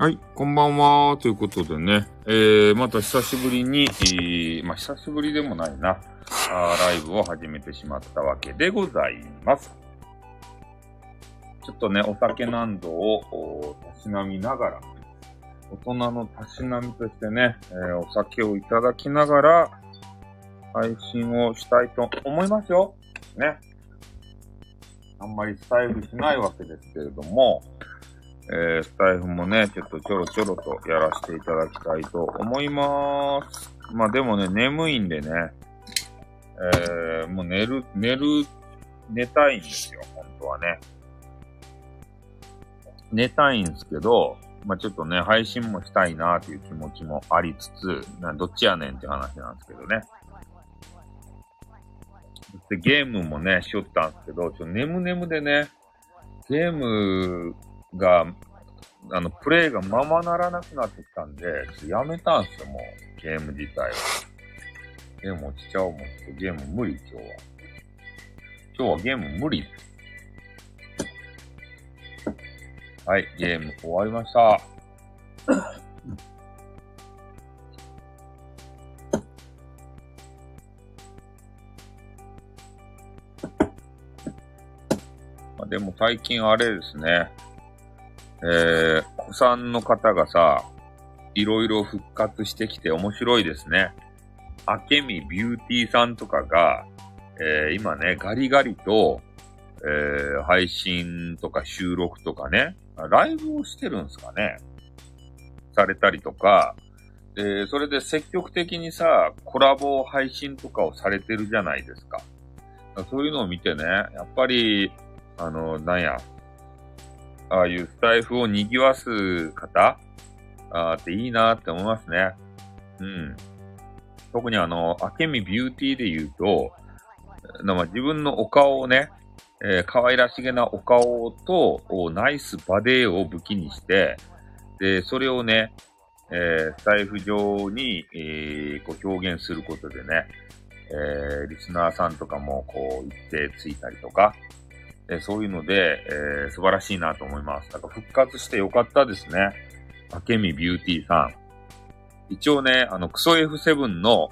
はい、こんばんは。ということでね、えー、また久しぶりに、えー、まあ、久しぶりでもないな、あライブを始めてしまったわけでございます。ちょっとね、お酒何度をたしなみながら、大人のたしなみとしてね、えー、お酒をいただきながら、配信をしたいと思いますよ。ね。あんまりスタイルしないわけですけれども、えー、スタイフもね、ちょっとちょろちょろとやらせていただきたいと思いまーす。まあでもね、眠いんでね、えー、もう寝る、寝る、寝たいんですよ、本当はね。寝たいんですけど、まあちょっとね、配信もしたいなーっていう気持ちもありつつ、などっちやねんって話なんですけどね。で、ゲームもね、しよったんですけど、ちょっと眠眠でね、ゲームが、あの、プレイがままならなくなってきたんで、やめたんすよ、もう。ゲーム自体は。ゲーム落ちちゃおうもん。ゲーム無理、今日は。今日はゲーム無理。はい、ゲーム終わりました。まあ、でも最近あれですね。えー、子さんの方がさ、いろいろ復活してきて面白いですね。あけみビューティーさんとかが、えー、今ね、ガリガリと、えー、配信とか収録とかね、ライブをしてるんすかね。されたりとか、で、それで積極的にさ、コラボ配信とかをされてるじゃないですか。そういうのを見てね、やっぱり、あの、なんや、ああいうスタイフを賑わす方あっていいなって思いますね。うん。特にあの、あけみビューティーで言うと、ま自分のお顔をね、えー、可愛らしげなお顔と、ナイスバデーを武器にして、で、それをね、えー、スタイフ上に、えー、こう表現することでね、えー、リスナーさんとかもこう一定ついたりとか、えそういうので、えー、素晴らしいなと思います。なんか復活してよかったですね。あけみビューティーさん。一応ね、あの、クソ F7 の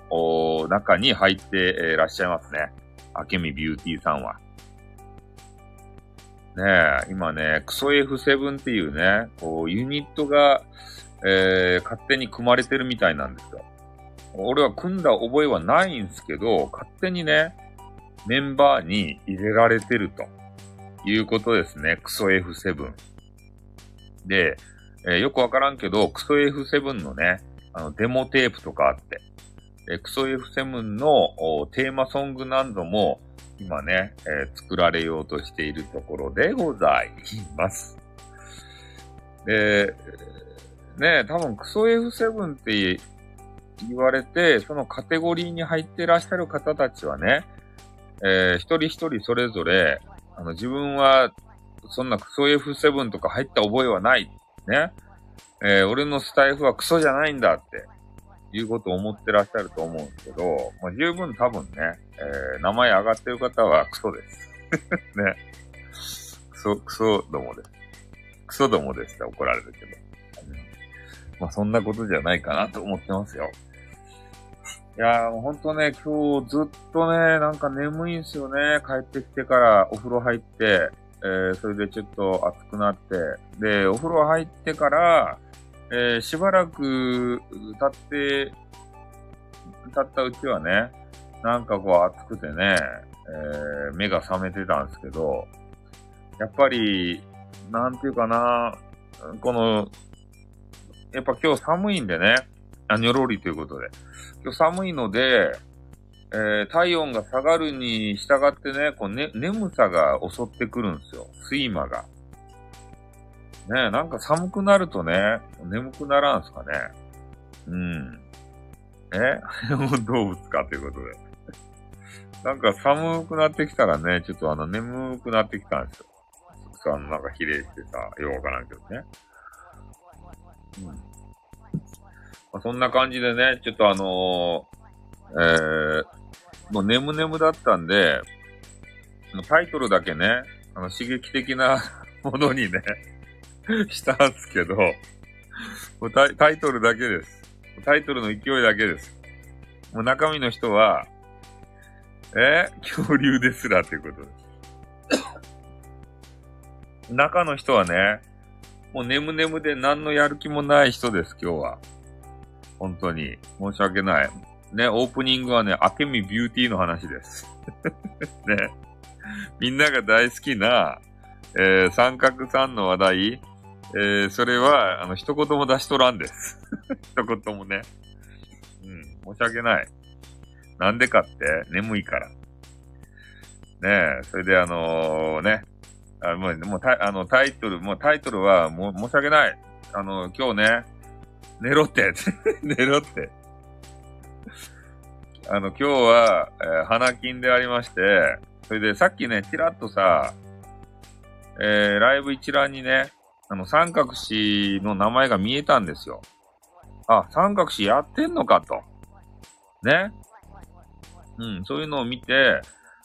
中に入ってい、えらっしゃいますね。あけみビューティーさんは。ねえ、今ね、クソ F7 っていうね、こう、ユニットが、えー、勝手に組まれてるみたいなんですよ。俺は組んだ覚えはないんですけど、勝手にね、メンバーに入れられてると。いうことですね。クソ F7。で、えー、よくわからんけど、クソ F7 のね、あの、デモテープとかあって、えクソ F7 のテーマソングなども、今ね、えー、作られようとしているところでございます。で、ね、多分クソ F7 って言われて、そのカテゴリーに入ってらっしゃる方たちはね、えー、一人一人それぞれ、あの、自分は、そんなクソ F7 とか入った覚えはない。ね。えー、俺のスタイフはクソじゃないんだって、いうことを思ってらっしゃると思うんですけど、まあ、十分多分ね、えー、名前上がってる方はクソです。ね。クソ、クソどもです。クソどもですって怒られるけど。まあ、そんなことじゃないかなと思ってますよ。いやー、もうほんとね、今日ずっとね、なんか眠いんすよね。帰ってきてからお風呂入って、えー、それでちょっと暑くなって、で、お風呂入ってから、えー、しばらく経って、経ったうちはね、なんかこう暑くてね、えー、目が覚めてたんですけど、やっぱり、なんていうかな、この、やっぱ今日寒いんでね、あ、にょろりということで。今日寒いので、えー、体温が下がるに従ってね、こうね、眠さが襲ってくるんですよ。睡魔が。ねなんか寒くなるとね、眠くならんすかね。うん。え？動物か？ということで。なんか寒くなってきたらね、ちょっとあの、眠くなってきたんですよ。さ、なんか比例してさ、よくわからんけどね。うん。そんな感じでね、ちょっとあのー、えー、もう眠眠だったんで、タイトルだけね、あの、刺激的な ものにねしたんすけど、もうタイタイトルだけです。タイトルの勢いだけです。もう中身の人は、え恐竜ですらということです。中の人はね、もう眠眠で何のやる気もない人です、今日は。本当に。申し訳ない。ね、オープニングはね、明美ビューティーの話です。ね。みんなが大好きな、えー、三角さんの話題、えー、それは、あの、一言も出しとらんです。一言もね。うん、申し訳ない。なんでかって、眠いから。ねえ、それであのね、あもう、もうタイ、あの、タイトル、もうタイトルは、もう、申し訳ない。あの、今日ね、寝ろって、寝ろって。あの、今日は、えー花金でありまして、それでさっきね、ちらっとさ、えー、ライブ一覧にね、あの、三角詞の名前が見えたんですよ。あ、三角詞やってんのかと。ね。うん、そういうのを見て、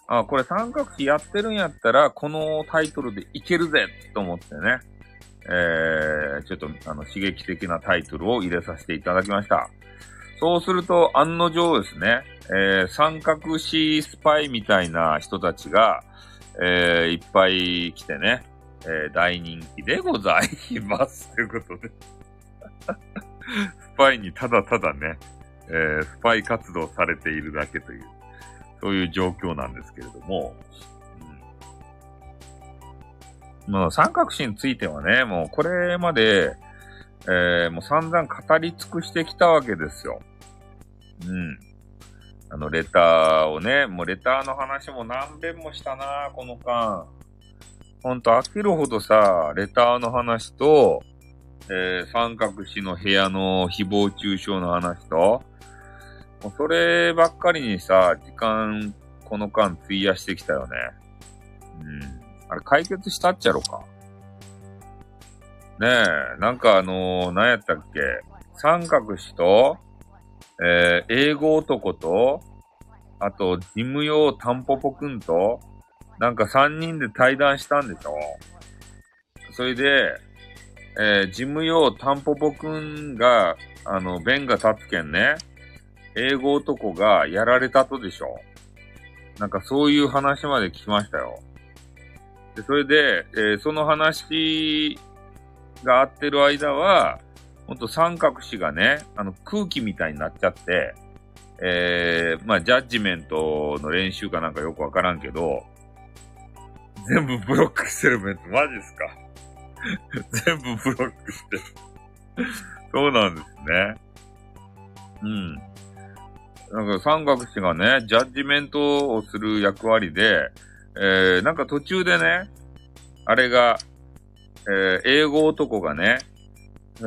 あ、これ三角詞やってるんやったら、このタイトルでいけるぜと思ってね、えー、ちょっと、あの、刺激的なタイトルを入れさせていただきました。そうすると、案の定ですね、えー、三角詞スパイみたいな人たちが、えー、いっぱい来てね、えー、大人気でございます。ということで。スパイにただただね、えー、スパイ活動されているだけという、そういう状況なんですけれども、う、三角詞についてはね、もうこれまで、えー、もう散々語り尽くしてきたわけですよ。うん。あの、レターをね、もうレターの話も何遍もしたな、この間。ほんと飽きるほどさ、レターの話と、えー、三角詞の部屋の誹謗中傷の話と、もうそればっかりにさ、時間、この間費やしてきたよね。うん。あれ解決したっちゃろか。ねえ、なんかあのー、何やったっけ三角詞と、えー、英語男と、あと、事務用タンポポくんと、なんか三人で対談したんでしょそれで、えー、事務用タンポポくんが、あの、弁が立つけんね、英語男がやられたとでしょなんかそういう話まで聞きましたよ。で、それで、えー、その話が合ってる間は、ほんと三角詞がね、あの空気みたいになっちゃって、えー、まあ、ジャッジメントの練習かなんかよくわからんけど、全部ブロックしてるメンツ、マジっすか？全部ブロックしてる。そうなんですね。うん。なんか三角詞がね、ジャッジメントをする役割で、えー、なんか途中でね、あれが、えー、英語男がね、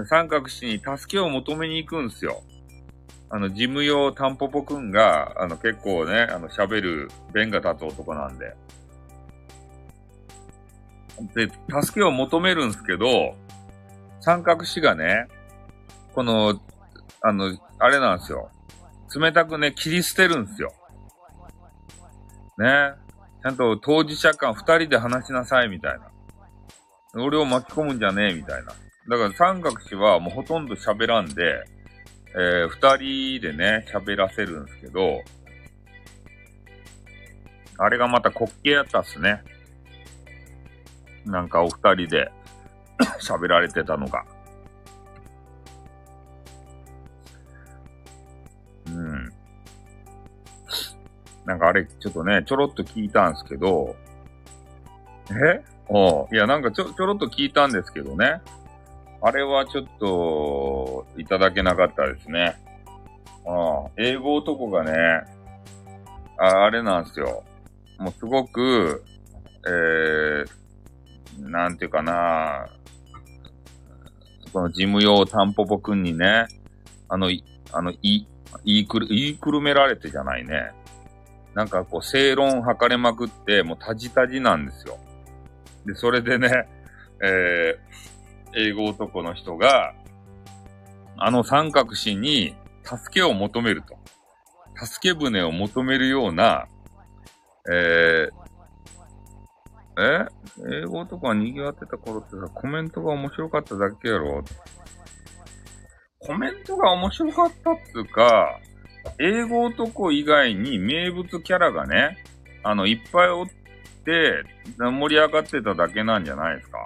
三角詞に助けを求めに行くんすよ。あの、事務用タンポポくんが、あの、結構ね、あの、喋る弁が立つ男なんで。で、助けを求めるんすけど、三角詞がね、この、あの、あれなんですよ。冷たくね、切り捨てるんすよ。ね。ちゃんと当事者間二人で話しなさい、みたいな。俺を巻き込むんじゃねえ、みたいな。だから三角詞はもうほとんど喋らんで、えー、二人でね、喋らせるんですけど、あれがまた滑稽やったっすね。なんかお二人で喋られてたのが。なんかあれ、ちょっとね、ちょろっと聞いたんですけど、え？おいや、なんかちょ、ちょろっと聞いたんですけどね。あれはちょっと、いただけなかったですね。ああ英語男がね、ああれなんですよ。もうすごく、えー、なんていうかな、この事務用タンポポくんにね、あの、い、あの、い、言いくる、言いくるめられてじゃないね。なんかこう、正論吐かれまくって、もうタジタジなんですよ。で、それでね、えー、英語男の人が、あの三角詞に助けを求めると。助け舟を求めるような、えー、え英語男が賑わってた頃ってさ、コメントが面白かっただけやろコメントが面白かったっつうか、英語男以外に名物キャラがね、あの、いっぱいおって、盛り上がってただけなんじゃないですか。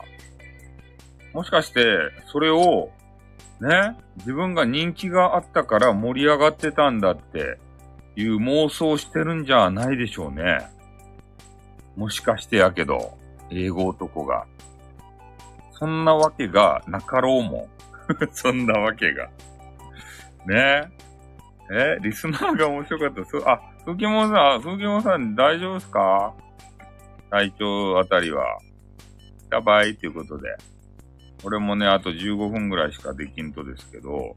もしかして、それを、ね、自分が人気があったから盛り上がってたんだっていう妄想してるんじゃないでしょうね。もしかしてやけど、英語男が。そんなわけがなかろうもん。そんなわけが。ね。えリスナーが面白かった。す、あ、ふきもんさん、ふきもんさん大丈夫ですか？体調あたりは。やばいっていうことで。俺もね、あと15分ぐらいしかできんとですけど、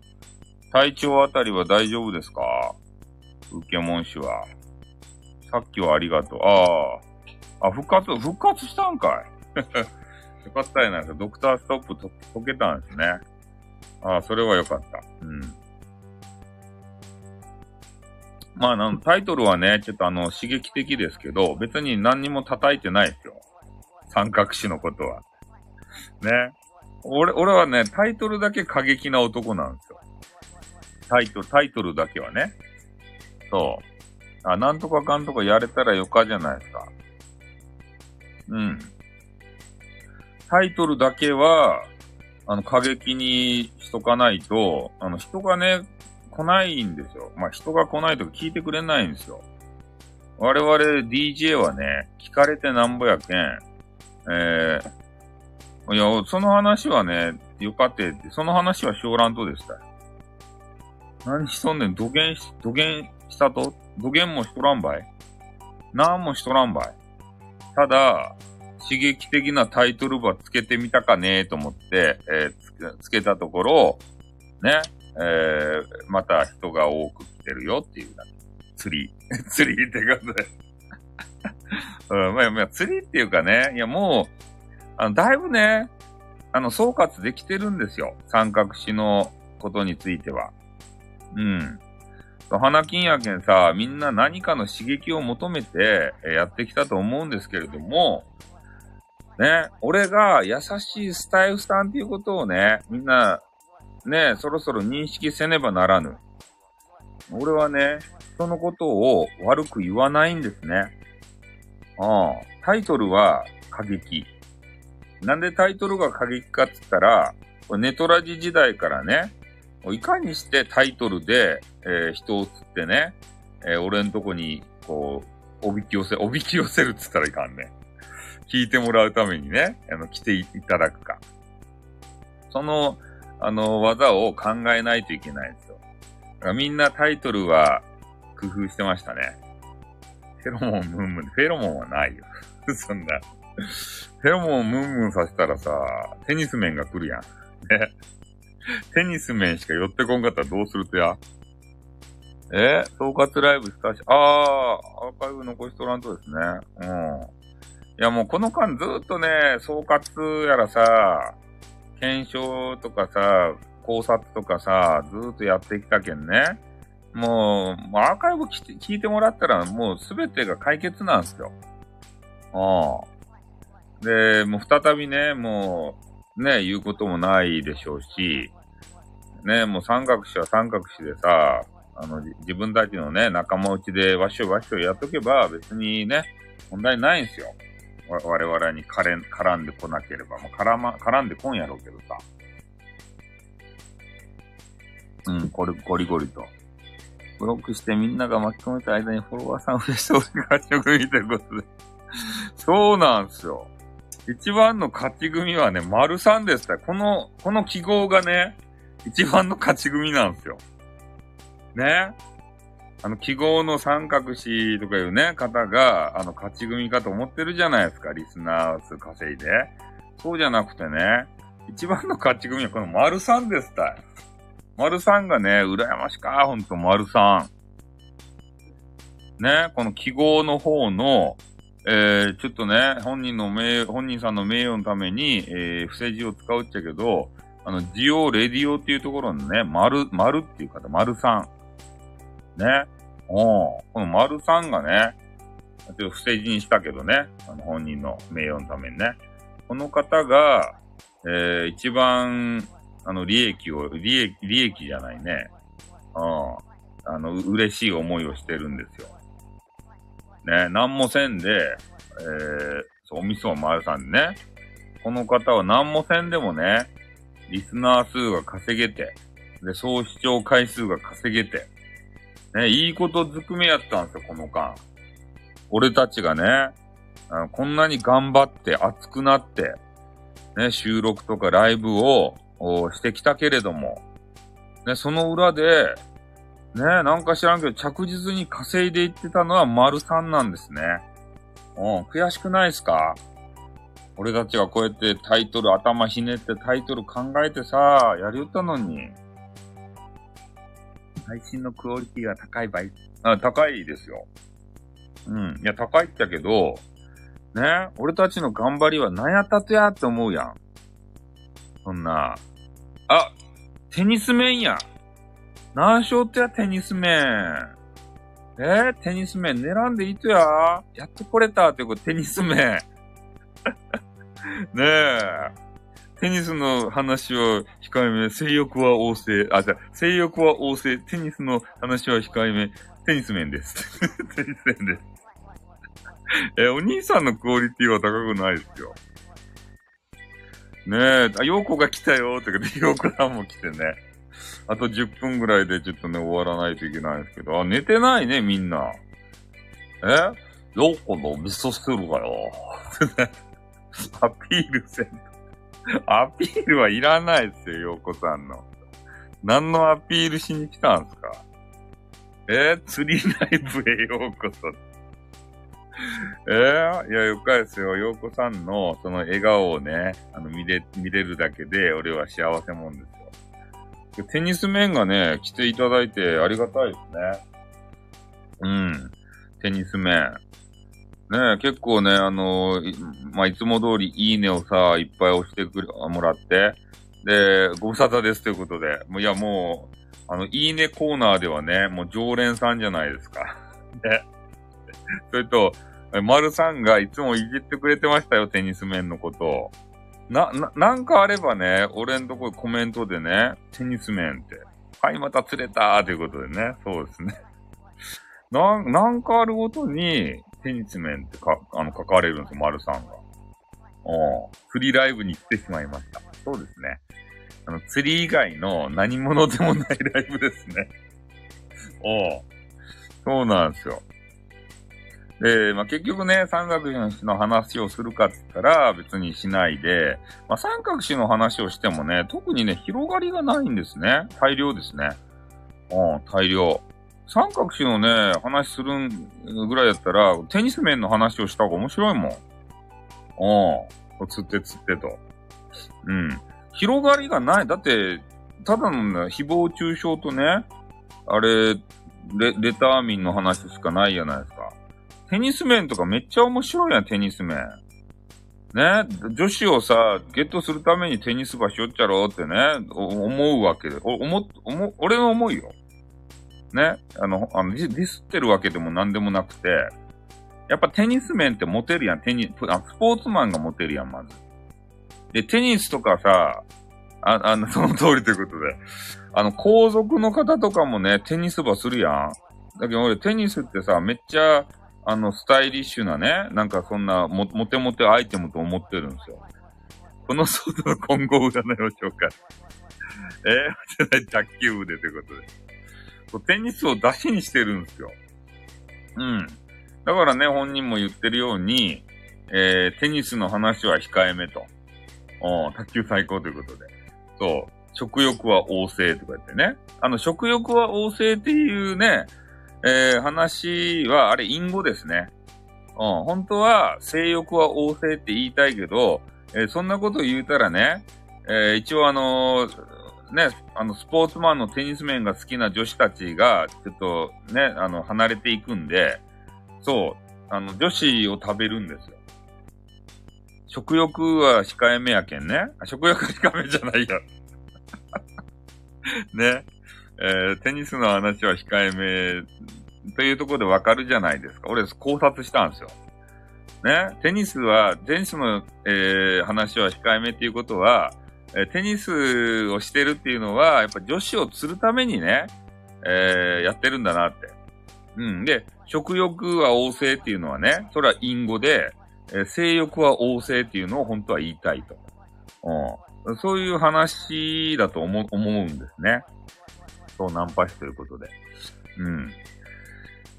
体調あたりは大丈夫ですか？受けもん氏は。さっきはありがとう。ああ。あ、復活、復活したんかい よかったやないか。ドクターストップと解けたんですね。ああ、それはよかった。うん。まあ、の、タイトルはね、ちょっとあの、刺激的ですけど、別に何にも叩いてないですよ。三角詞のことは。ね。俺、俺はね、タイトルだけ過激な男なんですよ。タイトル、タイトルだけはね。そう。あ、なんとかかんとかやれたらよかじゃないですか。うん。タイトルだけは、あの、過激にしとかないと、あの、人がね、来ないんですよ。まあ、人が来ないと聞いてくれないんですよ。我々 DJ はね、聞かれてなんぼやけん、えー、いや、その話はね、よかってって、その話はしょうらんとでした。何しとんねん、土下し、土下したと？土下もしとらんばい。なんもしとらんばい。ただ、刺激的なタイトルばつけてみたかねえと思って、えー、つけたところ、ね、えー、また人が多く来てるよっていう釣り。釣りってことで うん、まあ、まあ、釣りっていうかね、いやもう、あの、だいぶね、あの、総括できてるんですよ。三角詞のことについては。うん。花金やけんさ、みんな何かの刺激を求めてやってきたと思うんですけれども、ね、俺が優しいスタイフさんっていうことをね、みんなね、そろそろ認識せねばならぬ。俺はね、人のことを悪く言わないんですね。ああ、タイトルは過激。なんでタイトルが過激かって言ったら、ネトラジ時代からね、いかにしてタイトルで、えー、人を釣ってね、えー、俺んとこに、こう、おびき寄せ、おびき寄せるって言ったらいかんね。聞いてもらうためにね、あの、来ていただくか。その、あの、技を考えないといけないんですよ。だからみんなタイトルは工夫してましたね。フェロモンムンムン、フェロモンはないよ。そんな。フェロモンムンムンさせたらさ、テニス面が来るやん。ね。テニス面しか寄ってこんかったらどうするとや？え？総括ライブしたし、ああ、アーカイブ残しとらんとですね。うん。いやもうこの間ずっとね、総括やらさ、検証とかさ、考察とかさ、ずーっとやってきたけんね。もう、アーカイブ聞いてもらったらもうすべてが解決なんすよ。ああ。で、もう再びね、もう、ね、言うこともないでしょうし、ね、もう三角詞は三角詞でさ、あの、自分たちのね、仲間内でわしょわしょやっとけば別にね、問題ないんですよ。我々に絡んでこなければ、もう絡ま、絡んでこんやろうけどさ。うん、これ、ゴリゴリと。ブロックしてみんなが巻き込めた間にフォロワーさん増やして俺が勝ち組ということで。そうなんですよ。一番の勝ち組はね、丸三ですから、この、この記号がね、一番の勝ち組なんですよ。ね。あの、記号の三角詞とかいうね、方が、あの、勝ち組かと思ってるじゃないですか、リスナー数稼いで。そうじゃなくてね、一番の勝ち組はこの丸三ですたい。丸三がね、羨ましか、ほんと丸三。ね、この記号の方の、えー、ちょっとね、本人の名、本人さんの名誉のために、えー、伏せ字を使うっちゃけど、あの、ジオ、レディオっていうところのね、丸、丸っていう方、丸三。ね。おこの丸さんがね、ちょっと不正字にしたけどね、あの本人の名誉のためにね。この方が、えー、一番あの、利益を、利益、利益じゃないね。うん。あの、嬉しい思いをしてるんですよ。ね、何もせんで、えー、そう、おみそまるさんね。この方は何もせんでもね、リスナー数が稼げて、で、総視聴回数が稼げて、ね、いいことずくめやったんですよ、この間。俺たちがね、こんなに頑張って熱くなって、ね、収録とかライブをしてきたけれども、ね、その裏で、ね、なんか知らんけど着実に稼いでいってたのは丸3なんですね。うん、悔しくないですか？俺たちがこうやってタイトル頭ひねってタイトル考えてさ、やりよったのに。配信のクオリティが高い場合、あ、高いですよ。うん。いや、高いってけど、ね、俺たちの頑張りは何やったとやって思うやん。そんな。あ、テニス面や。何勝ってやテニス面。えー、テニス面狙んでいいとや。やっと来れたってことテニス面。ねえ。テニスの話は控えめ、性欲は旺盛。あ、じゃ性欲は旺盛、テニスの話は控えめ、テニス面です。テニス面です。え、お兄さんのクオリティは高くないですよ。ねえ、あ、ヨーコが来たよってことで、ヨーコさんも来てね。あと10分ぐらいでちょっとね、終わらないといけないんですけど、あ、寝てないね、みんな。え？ヨーコの味噌汁がよ。アピールせんと。アピールはいらないですよ、ヨーコさんの。何のアピールしに来たんすか？えー、釣りライブへようこそ。えー、いや、よかですよ。ようこさんのその笑顔をね、あの、見れ、見れるだけで、俺は幸せもんですよ。テニス面がね、来ていただいてありがたいですね。うん。テニス面。ね結構ね、あのー、まあ、いつも通りいいねをさ、いっぱい押してくれ、もらって、で、ご無沙汰ですということで、もういやもう、あの、いいねコーナーではね、もう常連さんじゃないですか。ね。それと、丸さんがいつもいじってくれてましたよ、テニス面のことを。な、な、なんかあればね、俺んとこコメントでね、テニス面って。はい、また釣れたーということでね、そうですね。な、なんかあるごとに、テニス面ってか、あの、書かれるんですよ、丸さんが。おフリーライブに来てしまいました。そうですね。あの、釣り以外の何者でもないライブですね。おそうなんですよ。で、まあ、結局ね、三角詞の話をするかって言ったら別にしないで、まあ、三角詞の話をしてもね、特にね、広がりがないんですね。大量ですね。うん、大量。三角詞のね、話するぐらいだったら、テニス面の話をした方が面白いもん。うん。つってつってと。うん。広がりがない。だって、ただの、ね、誹謗中傷とね、あれ、レ、レター民の話しかないじゃないですか。テニス面とかめっちゃ面白いやん、テニス面。ね、女子をさ、ゲットするためにテニス場しよっちゃろうってね、思うわけで。お、思、思、俺の思いよ。ね、あの、あのディスってるわけでも何でもなくて、やっぱテニス面ってモテるやん、テニス、あスポーツマンがモテるやん、まず。で、テニスとかさ、あ、あの、その通りということで。あの、皇族の方とかもね、テニス場するやん。だけど俺、テニスってさ、めっちゃ、あの、スタイリッシュなね、なんかそんなも、モテモテアイテムと思ってるんですよ。この外の今後占いを紹介。えー、卓球部でということで。テニスを出しにしてるんですよ。うん。だからね、本人も言ってるように、えー、テニスの話は控えめと。お卓球最高ということで。そう。食欲は旺盛とか言ってね。あの、食欲は旺盛っていうね、えー、話は、あれ、隠語ですね。うん、本当は、性欲は旺盛って言いたいけど、えー、そんなこと言うたらね、えー、一応あのね、あの、スポーツマンのテニス面が好きな女子たちが、ちょっとね、あの、離れていくんで、そう、あの、女子を食べるんですよ。食欲は控えめやけんね。食欲は控えめじゃないや。ね。えー、テニスの話は控えめというところでわかるじゃないですか。俺考察したんですよ。ね。テニスは、テニスの、えー、話は控えめっていうことは、えテニスをしてるっていうのは、やっぱ女子を釣るためにね、えー、やってるんだなって。うん。で、食欲は旺盛っていうのはね、それは隠語で、えー、性欲は旺盛っていうのを本当は言いたいと。うん。そういう話だと思思うんですね。そうナンパ師ということで。うん。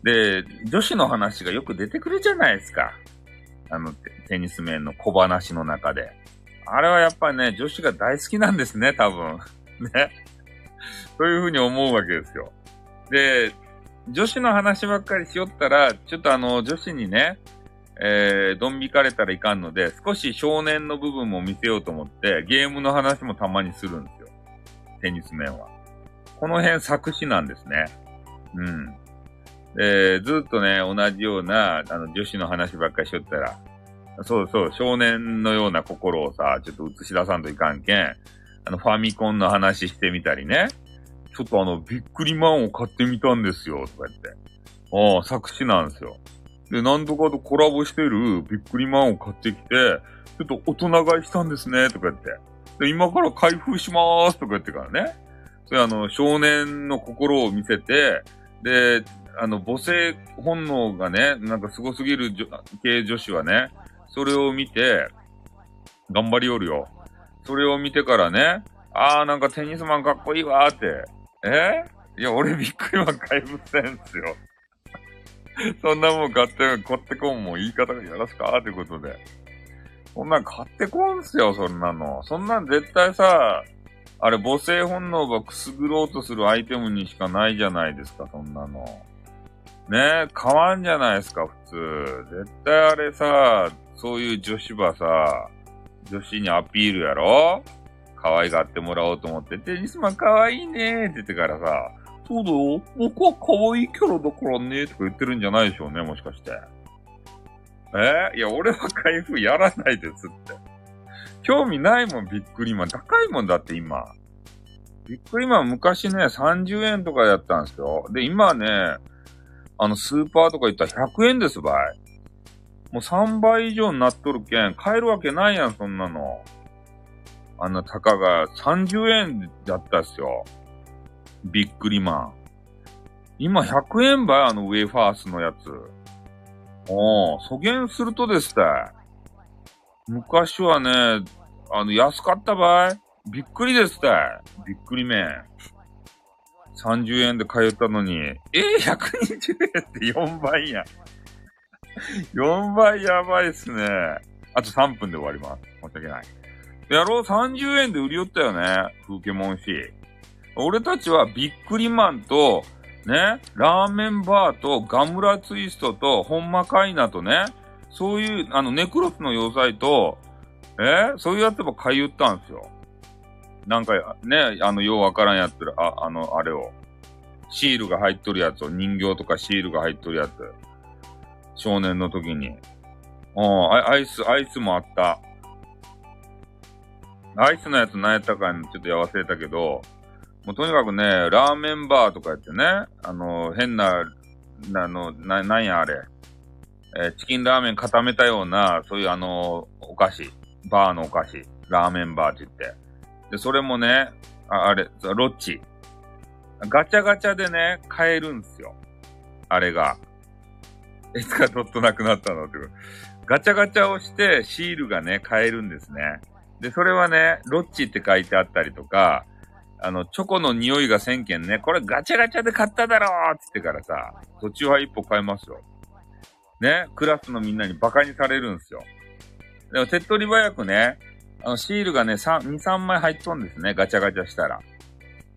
で、女子の話がよく出てくるじゃないですか。あの、テニス面の小話の中で。あれはやっぱりね、女子が大好きなんですね、多分。ね。そういうふうに思うわけですよ。で、女子の話ばっかりしよったら、ちょっとあの、女子にね、えー、どん引かれたらいかんので、少し少年の部分も見せようと思って、ゲームの話もたまにするんですよ。テニス面は。この辺作詞なんですね。うん。で、ずっとね、同じような、あの、女子の話ばっかりしよったら、そうそう、少年のような心をさ、ちょっと映し出さんといかんけん、あの、ファミコンの話してみたりね、ちょっとあの、ビックリマンを買ってみたんですよ、とか言って。ああ、作詞なんですよ。で、なんとかとコラボしてるビックリマンを買ってきて、ちょっと大人買いしたんですね、とか言って。で、今から開封しまーす、とか言ってからね。それあの、少年の心を見せて、で、あの、母性本能がね、なんか凄すぎる系女子はね、それを見て、頑張りよるよ。それを見てからね、あーなんかテニスマンかっこいいわーって。え？いや、俺びっくりマン買い物せんすよ。そんなもん買って、買ってこんもん言い方がよろしかーってことで。そんなん買ってこんすよ、そんなの。そんなん絶対さ、あれ母性本能がくすぐろうとするアイテムにしかないじゃないですか、そんなの。ね？え、変わんじゃないですか、普通。絶対あれさ、そういう女子はさ、女子にアピールやろ？可愛がってもらおうと思って、テニスマン可愛いねーって言ってからさ、そうだよ、僕は可愛いキャラだからねーとか言ってるんじゃないでしょうね、もしかして。え？ー、いや、俺は開封やらないですって。興味ないもん、びっくりマン。高いもんだって今。びっくりマン昔ね、30円とかやったんですよ。で、今ね、あの、スーパーとか行ったら100円ですばい。もう3倍以上になっとるけん、買えるわけないやん、そんなの。あんなたかが30円だったっすよ。びっくりマン。今100円ばい、あのウェイファースのやつ。おー、そげんするとですね。昔はね、あの、安かったばい。びっくりですって。びっくりめん。30円で通ったのに、えー、120円って4倍や。4倍やばいっすね。あと3分で終わります。申し訳ない。やろう30円で売り寄ったよね。風景もんし。俺たちはビックリマンと、ね、ラーメンバーとガムラツイストとホンマカイナとね、そういう、あの、ネクロスの要塞と、えそういうやつば買い売ったんですよ。なんか、ね、あの、ようわからんやつら、あ、あの、あれを。シールが入っとるやつを、人形とかシールが入っとるやつ。少年の時に。うん、アイス、アイスもあった。アイスのやつ何やったかにちょっとや忘れたけど、もうとにかくね、ラーメンバーとかやってね、あの、変な、あの、な、なんやあれ。えー、チキンラーメン固めたような、そういうあの、お菓子。バーのお菓子。ラーメンバーって言って。で、それもね、ああれ、ロッチ。ガチャガチャでね、買えるんですよ。あれが。いつかドットなくなったのって。ガチャガチャをしてシールがね、買えるんですね。で、それはね、ロッチって書いてあったりとか、あの、チョコの匂いが1000件ね、これガチャガチャで買っただろーって言ってからさ、途中は一歩買えますよ。ね、クラスのみんなに馬鹿にされるんですよ。でも手っ取り早くね、あの、シールがね、3、2、3枚入っとんですね。ガチャガチャしたら。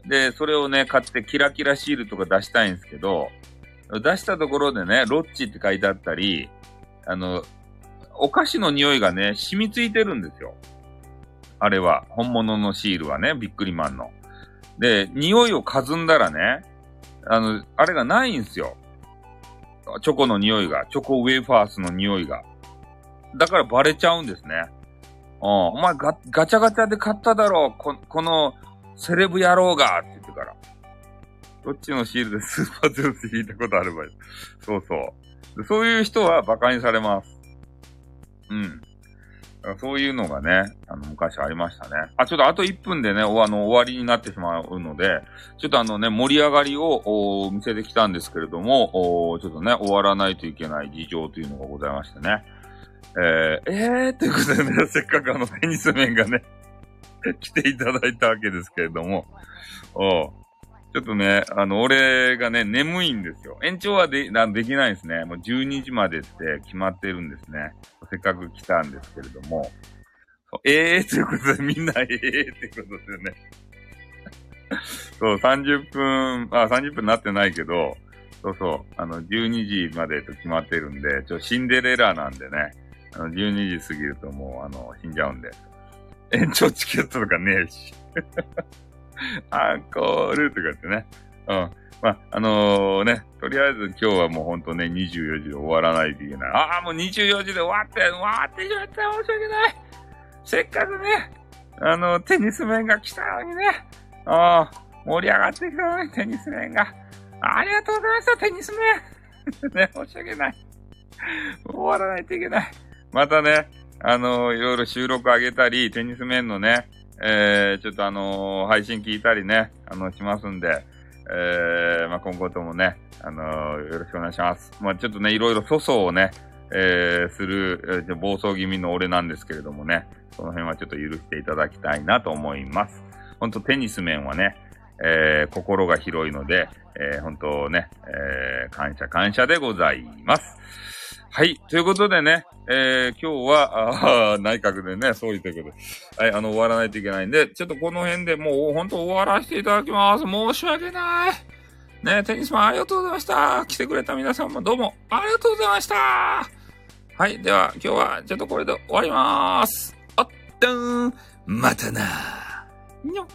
で、それをね、買ってキラキラシールとか出したいんですけど、出したところでね、ロッチって書いてあったり、あの、お菓子の匂いがね、染みついてるんですよ。あれは、本物のシールはね、ビックリマンの。で、匂いをかずんだらね、あの、あれがないんですよ。チョコの匂いが、チョコウェイファースの匂いが。だからバレちゃうんですね。お前ガガチャガチャで買っただろうここのセレブ野郎がって言ってから。どっちのシールでスーパーゼロス引いたことある場合。そうそう。そういう人は馬鹿にされます。うん。そういうのがね、あの、昔ありましたね。あ、ちょっとあと1分でね、おあの、終わりになってしまうので、ちょっとあのね、盛り上がりを見せてきたんですけれども、おちょっとね、終わらないといけない事情というのがございましてね。えー、えー、ということでね、せっかくあの、テニス面がね、来ていただいたわけですけれども、おちょっとね、あの、俺がね、眠いんですよ。延長はで、できないんですね。もう12時までって決まってるんですね。せっかく来たんですけれども。ええー、ということで、みんなええー、ってことでね。そう、30分、あ、30分なってないけど、そうそう、あの、12時までと決まってるんで、ちょ、シンデレラなんでね、あの、12時過ぎるともう、あの、死んじゃうんで。延長チケットとかねえし。アンコールとかってね。うん。まあ、あのー、ね、とりあえず今日はもうほんとね、24時で終わらないといけない。ああ、もう24時で終わって、終わってしまった。申し訳ない。せっかくね、あの、テニス面が来たのにね。ああ、盛り上がってきたのに、テニス面が。ありがとうございました、テニス面。ね、申し訳ない。終わらないといけない。またね、あのー、いろいろ収録上げたり、テニス面のね、えー、ちょっとあのー、配信聞いたりね、あの、しますんで、えー、まあ、今後ともね、あのー、よろしくお願いします。まあ、ちょっとね、いろいろ粗相をね、えー、する、えー、暴走気味の俺なんですけれどもね、その辺はちょっと許していただきたいなと思います。ほんとテニス面はね、えー、心が広いので、えー、本当ね、えー、感謝感謝でございます。はい。ということでね、えー、今日は、内閣でね、総理ということで、はい、あの、終わらないといけないんで、ちょっとこの辺でもう、本当終わらせていただきます。申し訳ない。ね、テニスマンありがとうございました。来てくれた皆さんもどうもありがとうございました。はい。では、今日はちょっとこれで終わりまーす。あったん、またなー。にょっ。